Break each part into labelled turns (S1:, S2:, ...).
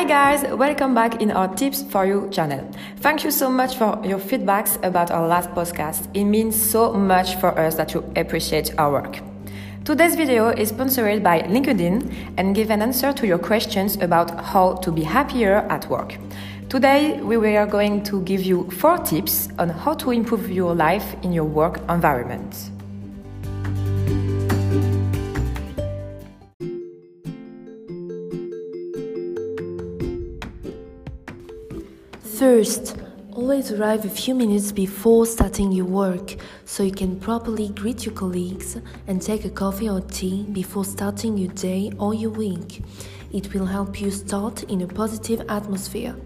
S1: Hi guys, welcome back in our Tips for You channel. Thank you so much for your feedbacks about our last podcast. It means so much for us that you appreciate our work. Today's video is sponsored by LinkedIn and give an answer to your questions about how to be happier at work. Today we are going to give you four tips on how to improve your life in your work environment.
S2: First, always arrive a few minutes before starting your work so you can properly greet your colleagues and take a coffee or tea before starting your day or your week. It will help you start in a positive atmosphere.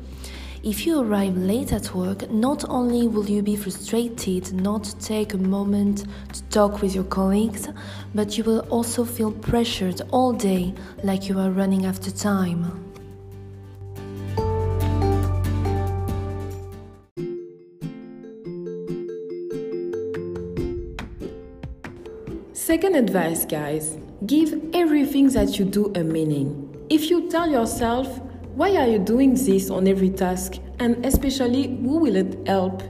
S2: If you arrive late at work, not only will you be frustrated not to take a moment to talk with your colleagues, but you will also feel pressured all day like you are running after time.
S3: Second advice, guys give everything that you do a meaning. If you tell yourself, why are you doing this on every task, and especially who will it help,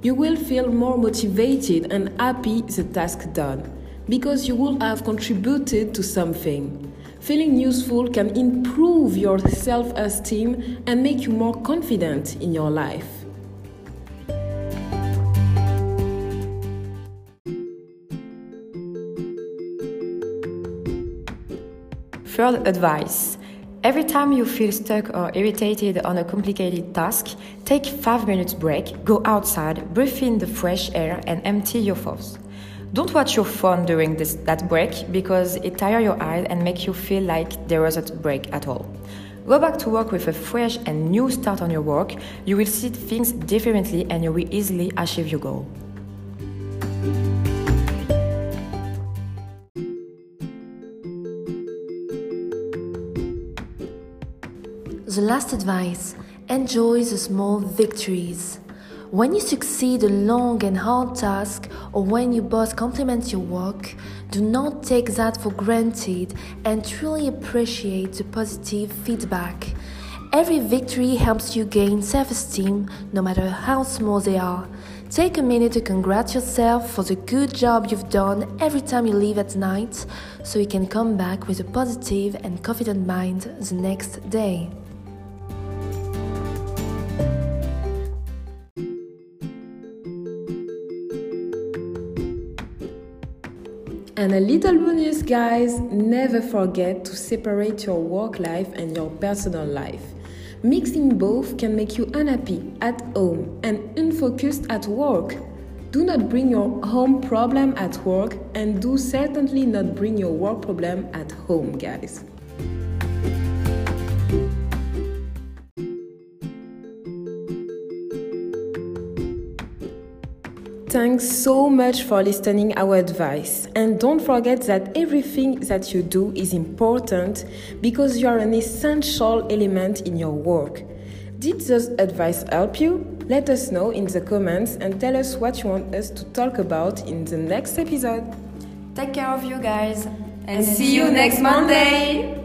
S3: you will feel more motivated and happy the task done because you will have contributed to something. Feeling useful can improve your self esteem and make you more confident in your life.
S1: Third advice Every time you feel stuck or irritated on a complicated task, take 5 minutes break, go outside, breathe in the fresh air and empty your thoughts. Don't watch your phone during this, that break because it tires your eyes and makes you feel like there wasn't a break at all. Go back to work with a fresh and new start on your work. You will see things differently and you will easily achieve your goal.
S2: The last advice enjoy the small victories. When you succeed a long and hard task, or when your boss compliments your work, do not take that for granted and truly appreciate the positive feedback. Every victory helps you gain self esteem, no matter how small they are. Take a minute to congratulate yourself for the good job you've done every time you leave at night so you can come back with a positive and confident mind the next day.
S3: And a little bonus, guys never forget to separate your work life and your personal life. Mixing both can make you unhappy at home and unfocused at work. Do not bring your home problem at work and do certainly not bring your work problem at home, guys. Thanks so much for listening our advice and don't forget that everything that you do is important because you are an essential element in your work. Did this advice help you? Let us know in the comments and tell us what you want us to talk about in the next episode.
S1: Take care of you guys
S3: and, and see you next Monday.